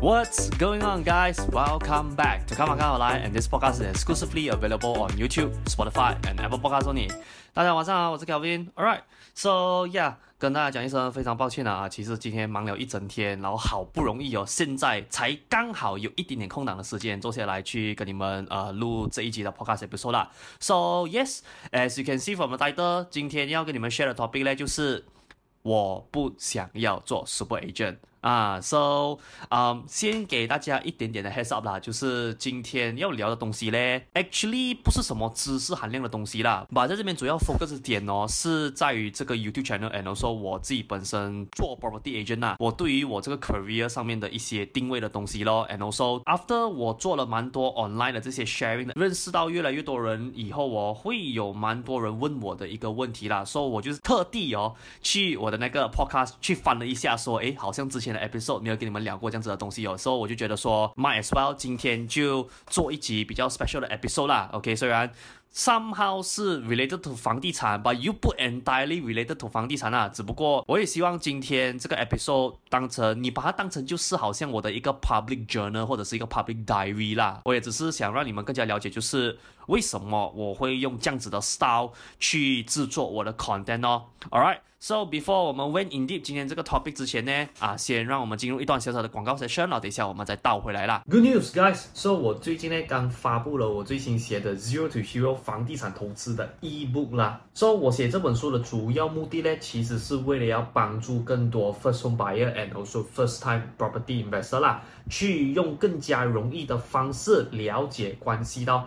What's going on, guys? Welcome back to Come On Come Online, and this podcast is exclusively available on YouTube, Spotify, and Apple Podcasts only. 大家晚上好，我是 Kelvin. Alright, so yeah，跟大家讲一声非常抱歉啊，其实今天忙了一整天，然后好不容易哦，现在才刚好有一点点空档的时间，坐下来去跟你们呃录这一集的 podcast episode 啦。So yes, as you can see from the title，今天要跟你们 share 的 topic 呢，就是我不想要做 super agent。啊、，so，嗯、um,，先给大家一点点的 heads up 啦，就是今天要聊的东西嘞，actually 不是什么知识含量的东西啦，把在这边主要 focus 点哦，是在于这个 YouTube channel，and also 我自己本身做 property agent 啊，我对于我这个 career 上面的一些定位的东西咯，and also after 我做了蛮多 online 的这些 sharing，认识到越来越多人以后，我会有蛮多人问我的一个问题啦，所以我就是特地哦，去我的那个 podcast 去翻了一下，说，诶，好像之前。Episode 没有跟你们聊过这样子的东西，有时候我就觉得说，might as well 今天就做一集比较 special 的 episode 啦。OK，虽然 somehow 是 related to 房地产，but you put entirely related to 房地产啊。只不过我也希望今天这个 episode 当成你把它当成就是好像我的一个 public journal 或者是一个 public diary 啦。我也只是想让你们更加了解，就是为什么我会用这样子的 style 去制作我的 content 哦。Alright。So before 我们 went in deep 今天这个 topic 之前呢，啊，先让我们进入一段小小的广告 session，然后等一下我们再倒回来啦。Good news, guys! So 我最近呢刚发布了我最新写的 Zero to Hero 房地产投资的 ebook 啦。So 我写这本书的主要目的呢，其实是为了要帮助更多 first home buyer and also first time property investor 啦，去用更加容易的方式了解关系到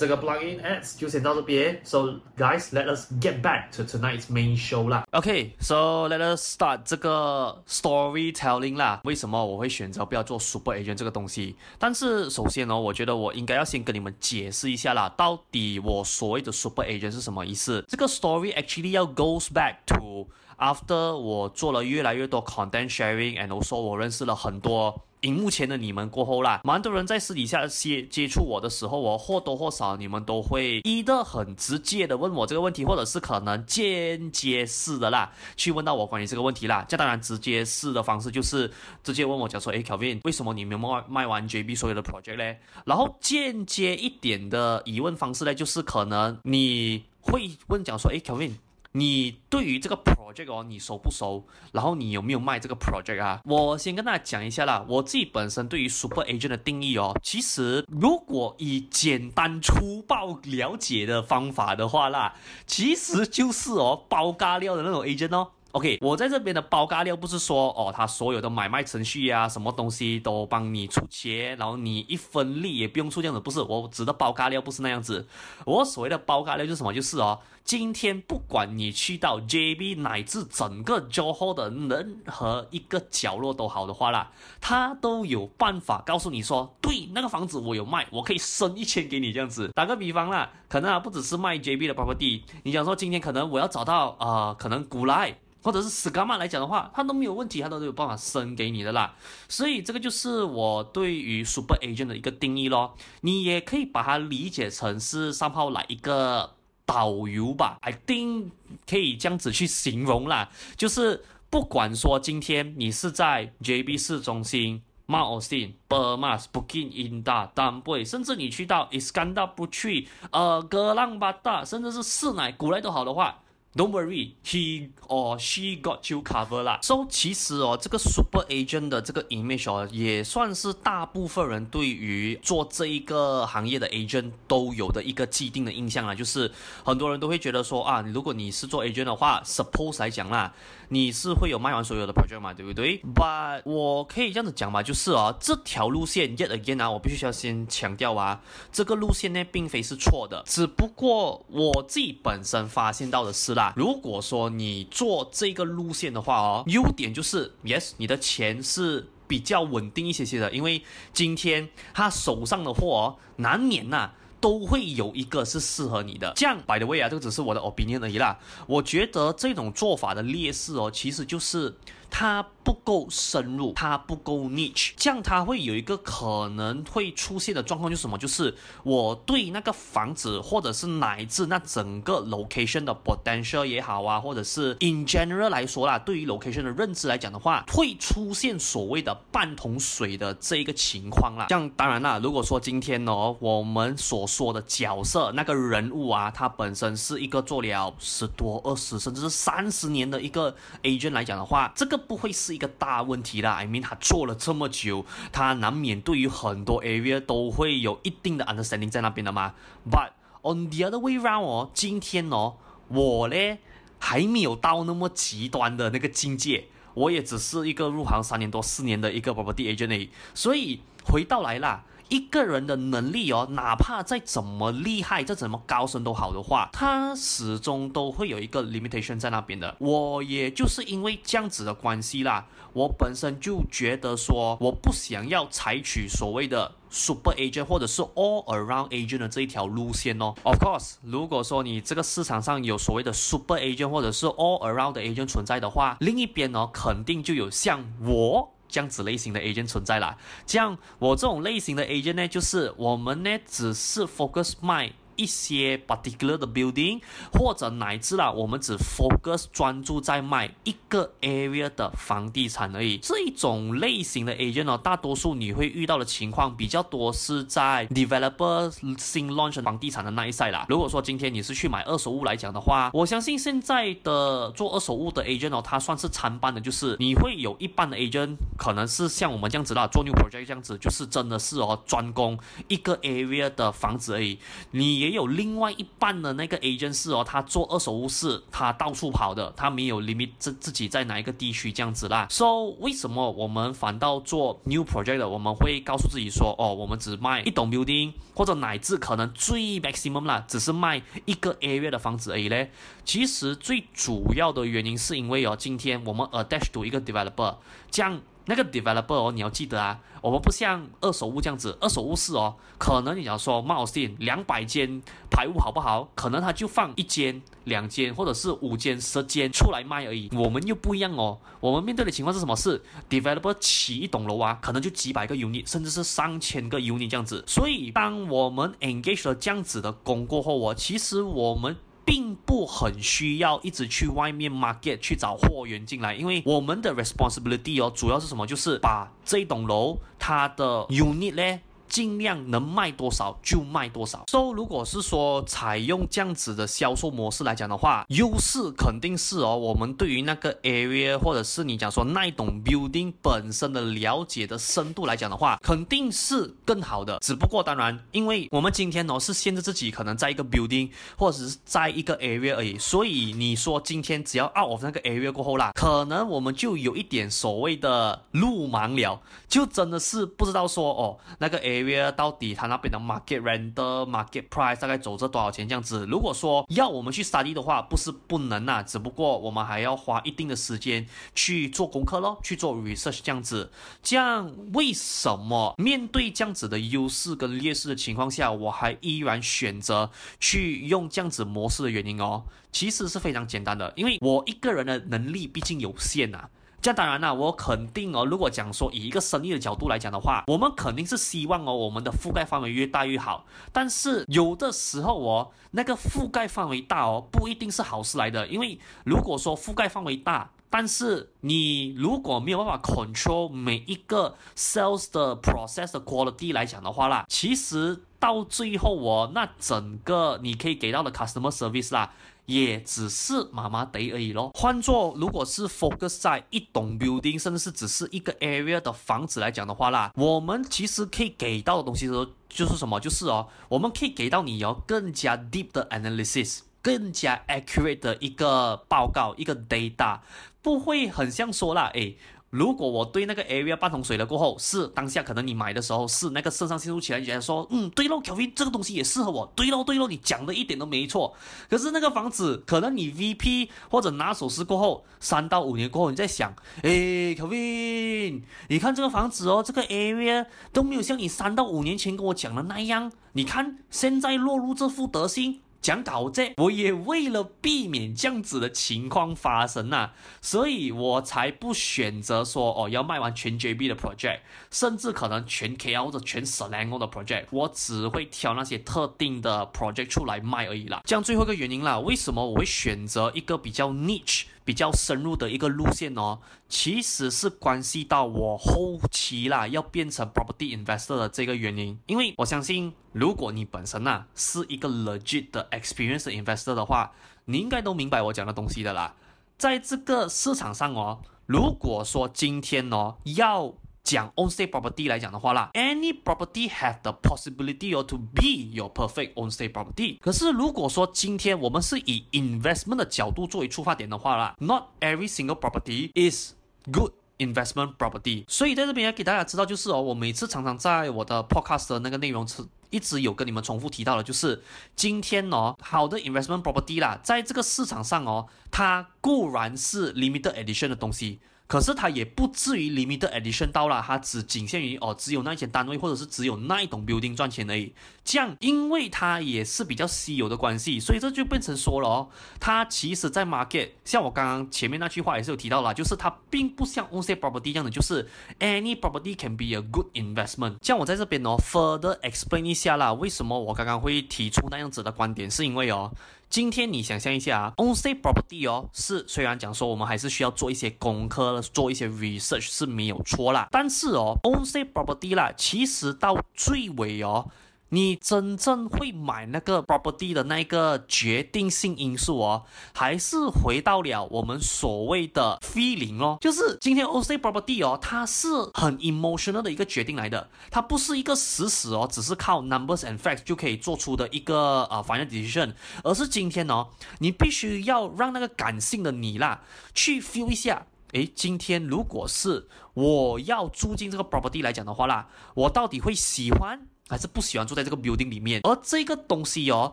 这个 plugin ads 就先到这边，So guys, let us get back to tonight's main show 啦。OK，so let us start 这个 storytelling 啦。为什么我会选择不要做 super agent 这个东西？但是首先呢，我觉得我应该要先跟你们解释一下啦，到底我所谓的 super agent 是什么意思？这个 story actually 要 goes back to after 我做了越来越多 content sharing，and also 我认识了很多。荧幕前的你们过后啦，蛮多人在私底下接接触我的时候，我或多或少你们都会一的很直接的问我这个问题，或者是可能间接式的啦，去问到我关于这个问题啦。这当然直接式的方式就是直接问我讲说，诶，Kelvin，为什么你没有卖卖完 JB 所有的 project 呢？然后间接一点的疑问方式呢，就是可能你会问讲说，诶，Kelvin。你对于这个 project 哦，你熟不熟？然后你有没有卖这个 project 啊？我先跟大家讲一下啦，我自己本身对于 super agent 的定义哦，其实如果以简单粗暴了解的方法的话啦，其实就是哦包咖料的那种 agent 哦。OK，我在这边的包嘎料不是说哦，他所有的买卖程序啊，什么东西都帮你出钱，然后你一分利也不用出这样子，不是，我指的包嘎料不是那样子。我所谓的包嘎料就是什么？就是哦，今天不管你去到 JB 乃至整个 Johor 的任何一个角落都好的话啦，他都有办法告诉你说，对，那个房子我有卖，我可以升一千给你这样子。打个比方啦，可能啊不只是卖 JB 的 property，你想说今天可能我要找到啊、可能古来。或者是斯伽马来讲的话，他都没有问题，他都有办法升给你的啦。所以这个就是我对于 super agent 的一个定义咯。你也可以把它理解成是 somehow 来一个导游吧，I think 可以这样子去形容啦。就是不管说今天你是在 JB 市中心、Mount Austin、bermudgeendam 甚至你去到 Iskandar Puteri、呃格朗巴达，甚至是士乃古来都好的话。Don't worry, he or she got you covered 啦。So 其实哦，这个 super agent 的这个 image 哦，也算是大部分人对于做这一个行业的 agent 都有的一个既定的印象啦。就是很多人都会觉得说啊，如果你是做 agent 的话，suppose 来讲啦，你是会有卖完所有的 project 嘛，对不对？But 我可以这样子讲吧，就是哦，这条路线 yet again 啊，我必须要先强调啊，这个路线呢，并非是错的，只不过我自己本身发现到的是啦。如果说你做这个路线的话哦，优点就是，yes，你的钱是比较稳定一些些的，因为今天他手上的货哦，难免呐、都会有一个是适合你的。这样，by the way 啊，这个只是我的 opinion 而已啦。我觉得这种做法的劣势哦，其实就是。它不够深入，它不够 niche，这样它会有一个可能会出现的状况，就是什么？就是我对那个房子，或者是乃至那整个 location 的 potential 也好啊，或者是 in general 来说啦，对于 location 的认知来讲的话，会出现所谓的半桶水的这一个情况啦。像当然啦，如果说今天呢，我们所说的角色那个人物啊，他本身是一个做了十多、二十，甚至是三十年的一个 agent 来讲的话，这个。不会是一个大问题啦。I mean，他做了这么久，他难免对于很多 area 都会有一定的 understanding 在那边的嘛。But on the other way round 哦，今天哦，我呢还没有到那么极端的那个境界，我也只是一个入行三年多、四年的一个 property agent，所以回到来啦。一个人的能力哦，哪怕再怎么厉害，再怎么高深都好的话，他始终都会有一个 limitation 在那边的。我也就是因为这样子的关系啦，我本身就觉得说，我不想要采取所谓的 super agent 或者是 all around agent 的这一条路线哦。Of course，如果说你这个市场上有所谓的 super agent 或者是 all around agent 存在的话，另一边呢，肯定就有像我。这样子类型的 agent 存在啦，这样我这种类型的 agent 呢，就是我们呢只是 focus 卖。一些 particular 的 building 或者乃至啦，我们只 focus 专注在卖一个 area 的房地产而已。这一种类型的 agent 呢，大多数你会遇到的情况比较多是在 developer 新 launch 房地产的那一 side 啦。如果说今天你是去买二手物来讲的话，我相信现在的做二手物的 agent 哦，它算是参半的，就是你会有一半的 agent 可能是像我们这样子啦，做 new project 这样子，就是真的是哦专攻一个 area 的房子而已。你也有另外一半的那个 agent 哦，他做二手屋是，他到处跑的，他没有 limit 自自己在哪一个地区这样子啦。So 为什么我们反倒做 new project？我们会告诉自己说，哦，我们只卖一栋 building，或者乃至可能最 maximum 啦，只是卖一个 area 的房子而已嘞。其实最主要的原因是因为哦，今天我们 attach to 一个 developer，这样。那个 developer 哦，你要记得啊，我们不像二手屋这样子，二手屋是哦，可能你要说 m o u s e 两百间排屋好不好？可能他就放一间、两间，或者是五间、十间出来卖而已。我们又不一样哦，我们面对的情况是什么？是 developer 起一栋楼啊，可能就几百个 unit，甚至是上千个 unit 这样子。所以当我们 engage 了这样子的工过后哦，其实我们。并不很需要一直去外面 market 去找货源进来，因为我们的 responsibility 哦，主要是什么？就是把这栋楼它的 unit 呢尽量能卖多少就卖多少。所以如果是说采用这样子的销售模式来讲的话，优势肯定是哦，我们对于那个 area 或者是你讲说那一栋 building 本身的了解的深度来讲的话，肯定是更好的。只不过当然，因为我们今天哦是限制自己可能在一个 building 或者是在一个 area 而已，所以你说今天只要 out of 那个 area 过后啦，可能我们就有一点所谓的路盲了，就真的是不知道说哦那个 area 到底它那边的 market render market price 大概走着多少钱这样子。如果说要我们去 study 的话，不是不能呐，只不过我们还要花一定的时间去做功课咯，去做 research 这样子。这样为什么面对这样子的优势跟劣势的情况下，我还依然选择去用这样子模式的原因哦，其实是非常简单的，因为我一个人的能力毕竟有限呐。这样当然啦，我肯定哦，如果讲说以一个生意的角度来讲的话，我们肯定是希望哦，我们的覆盖范围越大越好。但是有的时候哦，那个覆盖范围大哦，不一定是好事来的，因为如果说覆盖范围大，但是你如果没有办法 control 每一个 sales 的 process 的 quality 来讲的话啦，其实到最后哦，那整个你可以给到的 customer service 啦。也只是麻麻地而已咯。换做如果是 focus 在一栋 building，甚至是只是一个 area 的房子来讲的话啦，我们其实可以给到的东西是就是什么？就是哦，我们可以给到你要更加 deep 的 analysis，更加 accurate 的一个报告，一个 data，不会很像说啦，诶。如果我对那个 area 半桶水了过后，是当下可能你买的时候是那个肾上腺素起来，觉得说，嗯，对喽 Kevin 这个东西也适合我，对喽，对喽，你讲的一点都没错。可是那个房子，可能你 VP 或者拿手试过后，三到五年过后，你在想，诶 Kevin，你看这个房子哦，这个 area 都没有像你三到五年前跟我讲的那样，你看现在落入这副德行。讲到这，我也为了避免这样子的情况发生呐、所以我才不选择说哦要卖完全 JB 的 project，甚至可能全 KL 或者全 Selangor 的 project，我只会挑那些特定的 project 出来卖而已啦。这样最后一个原因啦，为什么我会选择一个比较 niche？比较深入的一个路线哦，其实是关系到我后期啦要变成 property investor 的这个原因。因为我相信，如果你本身呐、啊、是一个 legit 的 experience investor 的话，你应该都明白我讲的东西的啦。在这个市场上哦，如果说今天哦要讲 on state property 来讲的话啦，any property have the possibility or to be your perfect on state property。可是如果说今天我们是以 investment 的角度作为出发点的话啦，not every single property is good investment property。所以在这边要给大家知道，就是哦，我每次常常在我的 podcast 的那个内容是一直有跟你们重复提到的，就是今天哦，好的 investment property 啦，在这个市场上哦，它固然是 limited edition 的东西。可是它也不至于 limited edition 到了，它只仅限于哦，只有那一间单位，或者是只有那一栋 building 赚钱而已。这样，因为它也是比较稀有的关系，所以这就变成说了哦，它其实在 market，像我刚刚前面那句话也是有提到了，就是它并不像 o n s a property 这样的，就是 any property can be a good investment。像我在这边哦，further explain 一下啦，为什么我刚刚会提出那样子的观点，是因为哦。今天你想象一下啊，on say property 哦，是虽然讲说我们还是需要做一些功课，做一些 research 是没有错啦，但是哦，on say property 啦，其实到最尾哦。你真正会买那个 property 的那个决定性因素哦，还是回到了我们所谓的 feeling 哦，就是今天 OC property 哦，它是很 emotional 的一个决定来的，它不是一个死死哦，只是靠 numbers and facts 就可以做出的一个呃 final decision，而是今天哦，你必须要让那个感性的你啦去 feel 一下，诶，今天如果是我要住进这个 property 来讲的话啦，我到底会喜欢？还是不喜欢住在这个 building 里面，而这个东西哦，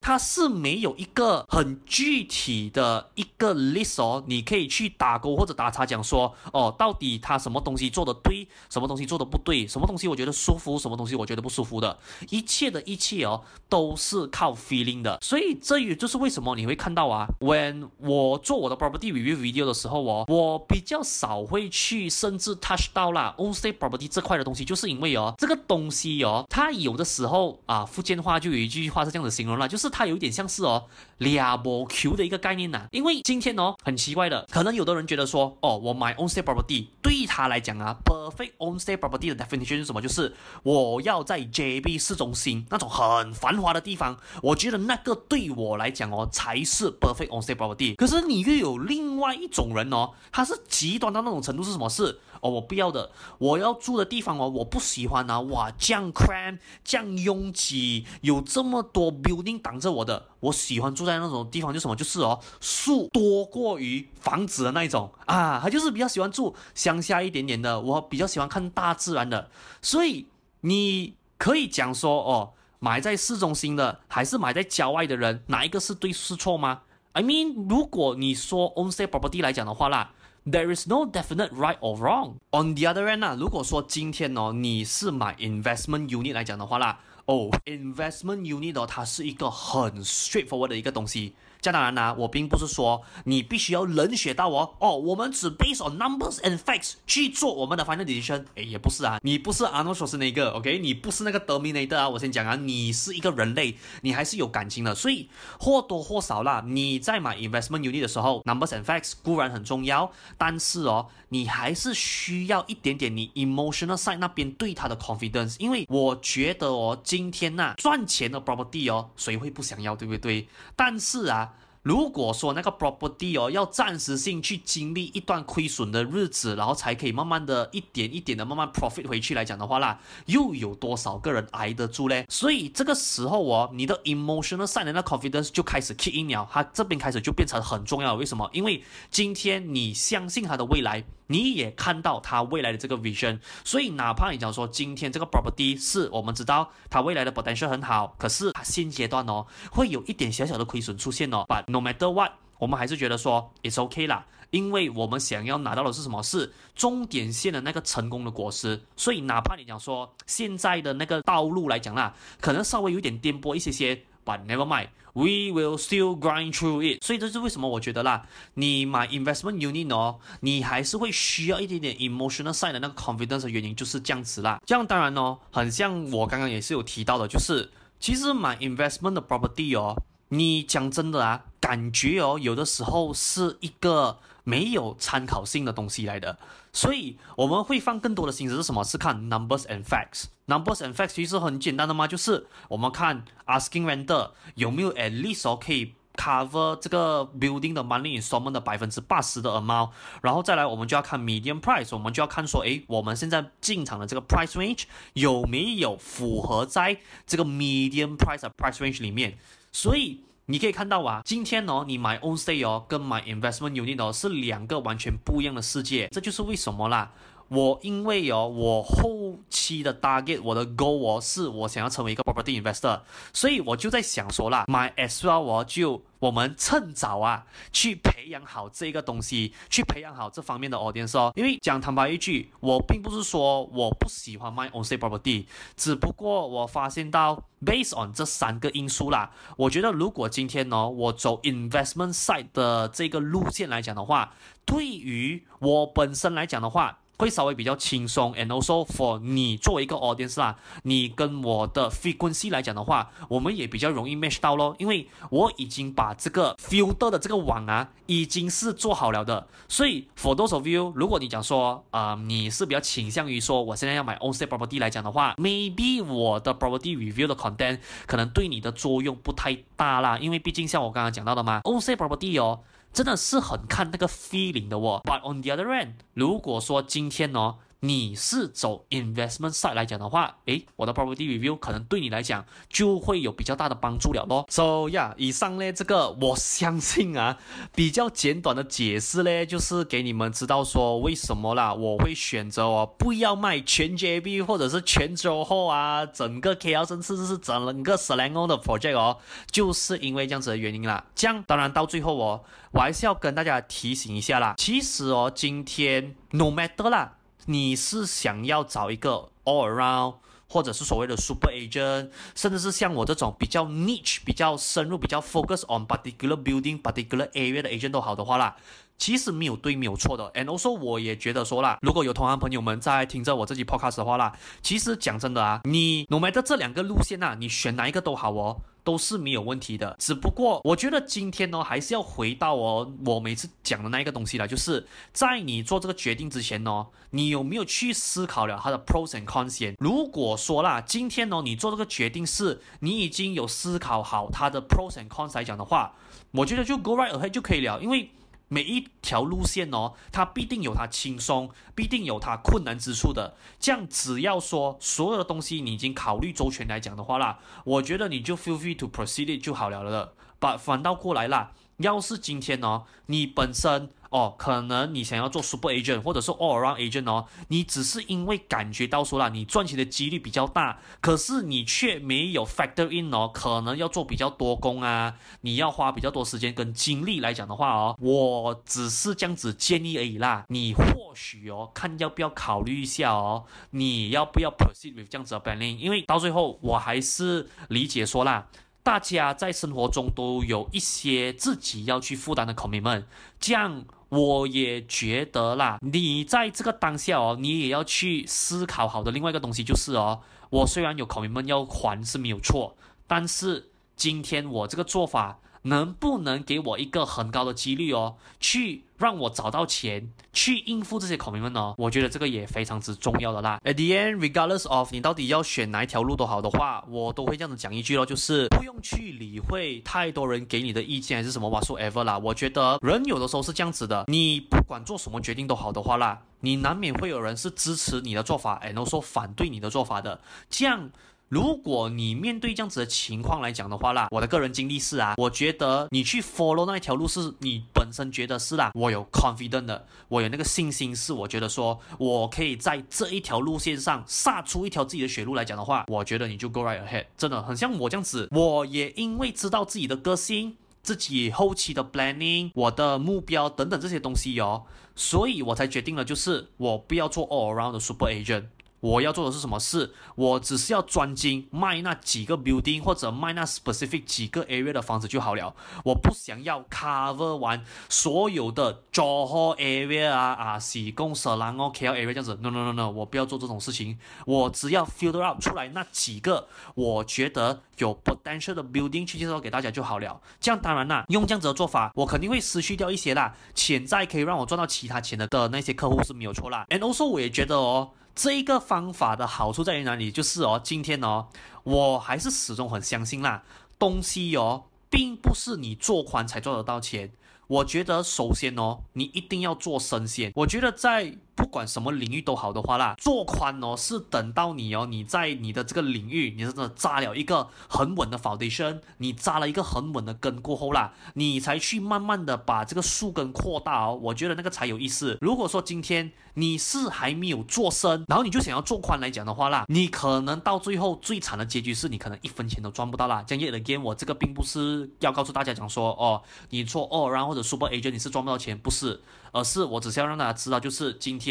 它是没有一个很具体的一个 list 哦，你可以去打勾或者打叉讲说哦，到底它什么东西做的对，什么东西做的不对，什么东西我觉得舒服，什么东西我觉得不舒服的，一切的一切哦，都是靠 feeling 的。所以这也就是为什么你会看到啊，when 我做我的 property review video 的时候哦，我比较少会去甚至 touch 到啦 on state property 这块的东西，就是因为哦，这个东西哦，它有的。时候啊，福建话就有一句话是这样子形容了，就是它有一点像是哦，两波 Q 的一个概念呐。因为今天哦，很奇怪的，可能有的人觉得说，哦，我买 on stay property 对他来讲啊，perfect on stay property 的 definition 是什么？就是我要在 JB 市中心那种很繁华的地方，我觉得那个对我来讲哦，才是 perfect on stay property。可是你又有另外一种人哦，他是极端到那种程度是什么事？哦，我不要的，我要住的地方哦，我不喜欢啊！哇，这样 cram，这样拥挤，有这么多 building 挡着我的，我喜欢住在那种地方，就什么，就是哦，树多过于房子的那一种啊，他就是比较喜欢住乡下一点点的，我比较喜欢看大自然的，所以你可以讲说哦，买在市中心的还是买在郊外的人，哪一个是对是错吗？I mean，如果你说 on stay property 来讲的话啦。There is no definite right or wrong. On the other end 啊，如果说今天哦，你是买 investment unit 来讲的话啦，哦，investment unit 哦，它是一个很 straightforward 的一个东西。 这当然啦，我并不是说你必须要冷血到哦哦，我们只 based on numbers and facts 去做我们的 final decision。诶，也不是啊，你不是 Arnold Schwarzenegger OK，你不是那个 Terminator 啊。我先讲啊，你是一个人类，你还是有感情的，所以或多或少啦，你在买 investment unit 的时候，numbers and facts 固然很重要，但是哦，你还是需要一点点你 emotional side 那边对它的 confidence，因为我觉得哦，今天呐、啊、赚钱的 property 哦，谁会不想要，对不对？但是啊。如果说那个 property 哦，要暂时性去经历一段亏损的日子，然后才可以慢慢的一点一点的慢慢 profit 回去来讲的话啦，又有多少个人挨得住嘞？所以这个时候哦，你的 emotional side 的那 confidence 就开始 kick in 了，它这边开始就变成很重要。为什么？因为今天你相信它的未来。你也看到它未来的这个 vision，所以哪怕你讲说今天这个 property 是我们知道它未来的 potential 很好，可是它现阶段哦会有一点小小的亏损出现哦。But no matter what，我们还是觉得说 it's OK 啦，因为我们想要拿到的是什么？是终点线的那个成功的果实。所以哪怕你讲说现在的那个道路来讲啦，可能稍微有点颠簸一些些。But never mind, we will still grind through it. 所以这是为什么我觉得啦，你买 investment unit 哦，你还是会需要一点点 emotional side 的那个 confidence 的原因就是这样子啦。这样当然哦，很像我刚刚也是有提到的，就是其实买 investment 的 property 哦，你讲真的啊，感觉哦，有的时候是一个没有参考性的东西来的。所以我们会放更多的心思是什么？是看 numbers and facts。numbers and facts 其实很简单的嘛，就是我们看 asking renter 有没有 at least 可以 cover 这个 building 的 money installment 的百分之八十的 amount。然后再来，我们就要看 median price，我们就要看说，诶，我们现在进场的这个 price range 有没有符合在这个 median price 的 price range 里面。所以。你可以看到啊，今天哦，你买 own stay 哦，跟买 investment unit 哦，是两个完全不一样的世界。这就是为什么啦。我因为哦，我后期的 target，我的 goal 哦，是我想要成为一个 property investor，所以我就在想说啦，买 as well 我就我们趁早啊，去培养好这个东西，去培养好这方面的 audience 哦。因为讲坦白一句，我并不是说我不喜欢卖 on stay property，只不过我发现到 based on 这三个因素啦，我觉得如果今天呢，我走 investment side 的这个路线来讲的话，对于我本身来讲的话。会稍微比较轻松，and also for 你作为一个 audience 啦，你跟我的 frequency 来讲的话，我们也比较容易 match 到咯，因为我已经把这个 filter 的这个网啊，已经是做好了的。所以 for those of you，如果你讲说，呃，你是比较倾向于说，我现在要买 on stay property 来讲的话，maybe 我的 property review 的 content 可能对你的作用不太大啦，因为毕竟像我刚刚讲到的嘛，on stay property 哦。真的是很看那个 feeling 的哦。But on the other end，如果说今天呢，你是走 investment side 来讲的话，诶，我的 property review 可能对你来讲就会有比较大的帮助了咯。So yeah，以上呢这个我相信啊，比较简短的解释呢，就是给你们知道说为什么啦，我会选择哦不要卖全 JB 或者是全州后啊，整个 KL 甚至是整个 Selangor 的 project 哦，就是因为这样子的原因啦。这样当然到最后哦，我还是要跟大家提醒一下啦，其实哦，今天 no matter 啦。你是想要找一个 all around，或者是所谓的 super agent，甚至是像我这种比较 niche、比较深入、比较 focus on particular building、particular area 的 agent 都好的话啦。其实没有对，没有错的。And also，我也觉得说啦，如果有同行朋友们在听着我这集 podcast 的话啦，其实讲真的啊，你 no matter 这两个路线啊，你选哪一个都好哦。都是没有问题的，只不过我觉得今天呢，还是要回到哦，我每次讲的那一个东西了，就是在你做这个决定之前呢，你有没有去思考了他的 pros and cons？如果说啦，今天呢，你做这个决定是你已经有思考好它的 pros and cons 来讲的话，我觉得就 go right ahead 就可以了，因为。每一条路线哦，它必定有它轻松，必定有它困难之处的。这样只要说所有的东西你已经考虑周全来讲的话啦，我觉得你就 feel free to proceed 就好了了。把反倒过来啦，要是今天哦，你本身。哦，可能你想要做 super agent 或者是 all around agent 哦，你只是因为感觉到说啦，你赚钱的几率比较大，可是你却没有 factor in 哦，可能要做比较多工啊，你要花比较多时间跟精力来讲的话哦，我只是这样子建议而已啦，你或许哦，看要不要考虑一下哦，你要不要 proceed with 这样子的 planning，因为到最后我还是理解说啦。大家在生活中都有一些自己要去负担的 commitment，这样我也觉得啦。你在这个当下哦，你也要去思考好的另外一个东西就是哦，我虽然有 commitment 要还是没有错，但是今天我这个做法。能不能给我一个很高的几率哦，去让我找到钱去应付这些考民们呢？我觉得这个也非常之重要的啦。At the end, regardless of 你到底要选哪一条路都好的话，我都会这样子讲一句咯，就是不用去理会太多人给你的意见还是什么 whatsoever 啦。我觉得人有的时候是这样子的，你不管做什么决定都好的话啦，你难免会有人是支持你的做法，然后说反对你的做法的，这样。如果你面对这样子的情况来讲的话啦，我的个人经历是啊，我觉得你去 follow 那一条路是你本身觉得是啦，我有 confident 的，我有那个信心是，我觉得说我可以在这一条路线上杀出一条自己的血路来讲的话，我觉得你就 go right ahead，真的很像我这样子，我也因为知道自己的个性、自己后期的 planning、我的目标等等这些东西哦，所以我才决定了，就是我不要做 all around 的 super agent。我要做的是什么事？我只是要专精卖那几个 building 或者卖那 specific 几个 area 的房子就好了。我不想要 cover 完所有的 Johor area 啊啊，西贡、色兰哦、KL area 这样子。No no no no，我不要做这种事情。我只要 filter out 出来那几个我觉得有 potential 的 building 去介绍给大家就好了。这样当然啦，用这样子的做法，我肯定会失去掉一些啦，潜在可以让我赚到其他钱的的那些客户是没有错啦。And also 我也觉得哦。这一个方法的好处在于哪里？就是哦，今天哦，我还是始终很相信啦，东西哦，并不是你做宽才赚得到钱。我觉得首先哦，你一定要做生鲜。我觉得在。不管什么领域都好的话啦，做宽哦是等到你哦，你在你的这个领域，你真的扎了一个很稳的 foundation，你扎了一个很稳的根过后啦，你才去慢慢的把这个树根扩大哦，我觉得那个才有意思。如果说今天你是还没有做深，然后你就想要做宽来讲的话啦，你可能到最后最惨的结局是你可能一分钱都赚不到啦。这样 yet again，我这个并不是要告诉大家讲说哦，你做 all round 或者 super agent 你是赚不到钱，不是。而是我只是要让大家知道，就是今天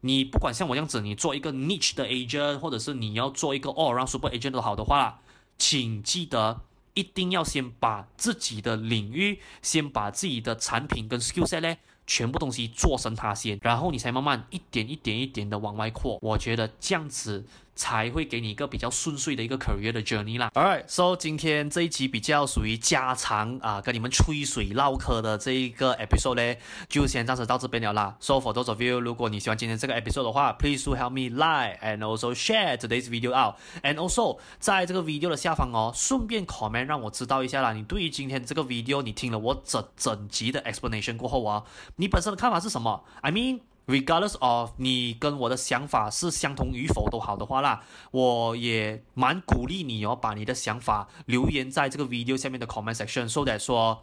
你不管像我这样子，你做一个 niche 的 agent，或者是你要做一个 all around super agent 都好的话，请记得一定要先把自己的领域，先把自己的产品跟 skill set 呢，全部东西做成它先，然后你才慢慢一点一点一点的往外扩。我觉得这样子。才会给你一个比较顺遂的一个 career 的 journey 啦。Alright, so 今天这一集比较属于家常啊，跟你们吹水唠嗑的这一个 episode 呢，就先暂时到这边了啦。So for those of you，如果你喜欢今天这个 episode 的话，please do help me like and also share today's video out。And also 在这个 video 的下方哦，顺便 comment 让我知道一下啦，你对于今天这个 video，你听了我整整集的 explanation 过后啊，你本身的看法是什么？I mean。Regardless of 你跟我的想法是相同与否都好的话啦，我也蛮鼓励你哦，把你的想法留言在这个 video 下面的 comment section，so that 说，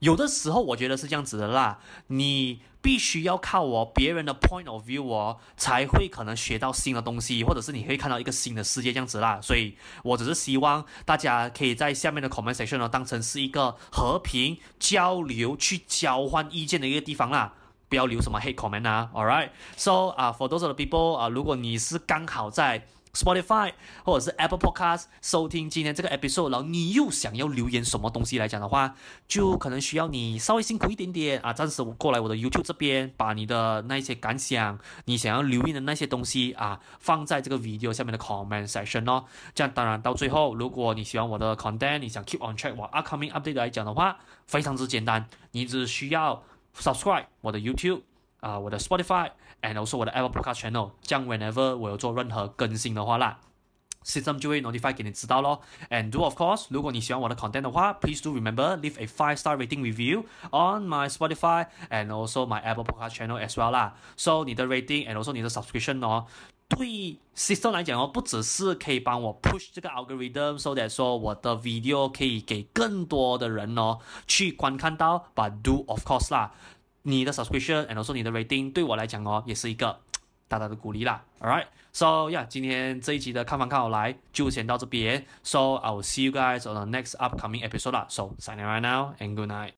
有的时候我觉得是这样子的啦，你必须要靠我别人的 point of view 哦，才会可能学到新的东西，或者是你可以看到一个新的世界这样子啦，所以我只是希望大家可以在下面的 comment section 呢，当成是一个和平交流、去交换意见的一个地方啦。不要留什么 hate comment 啊，All right，so 啊，for those of the people 啊，如果你是刚好在 Spotify 或者是 Apple Podcast 收听今天这个 episode，然后你又想要留言什么东西来讲的话，就可能需要你稍微辛苦一点点啊，暂时我过来我的 YouTube 这边，把你的那些感想，你想要留言的那些东西啊，放在这个 video 下面的 comment section 哦。这样当然到最后，如果你喜欢我的 content，你想 keep on track 我 upcoming update 来讲的话，非常之简单，你只需要 subscribe 我的 YouTube 啊，我的 Spotify。and also 我的 Apple Podcast channel，这样 whenever 我有做任何更新的话啦，system 就会 notify 给你知道咯。And do of course，如果你喜欢我的 content 的话，please do remember leave a five star rating review on my Spotify and also my Apple Podcast channel as well 啦。So 你的 rating and also 你的 subscription 哦， 对 system 来讲哦，不只是可以帮我 push 这个 algorithm，so that 说我的 video 可以给更多的人哦去观看到，but do of course 啦。你的 subscription，and also 你的 rating 对我来讲哦，也是一个大大的鼓励啦。All right，so yeah，今天这一集的看房看好来就先到这边。So I will see you guys on the next upcoming episode 啦。So signing right now and good night。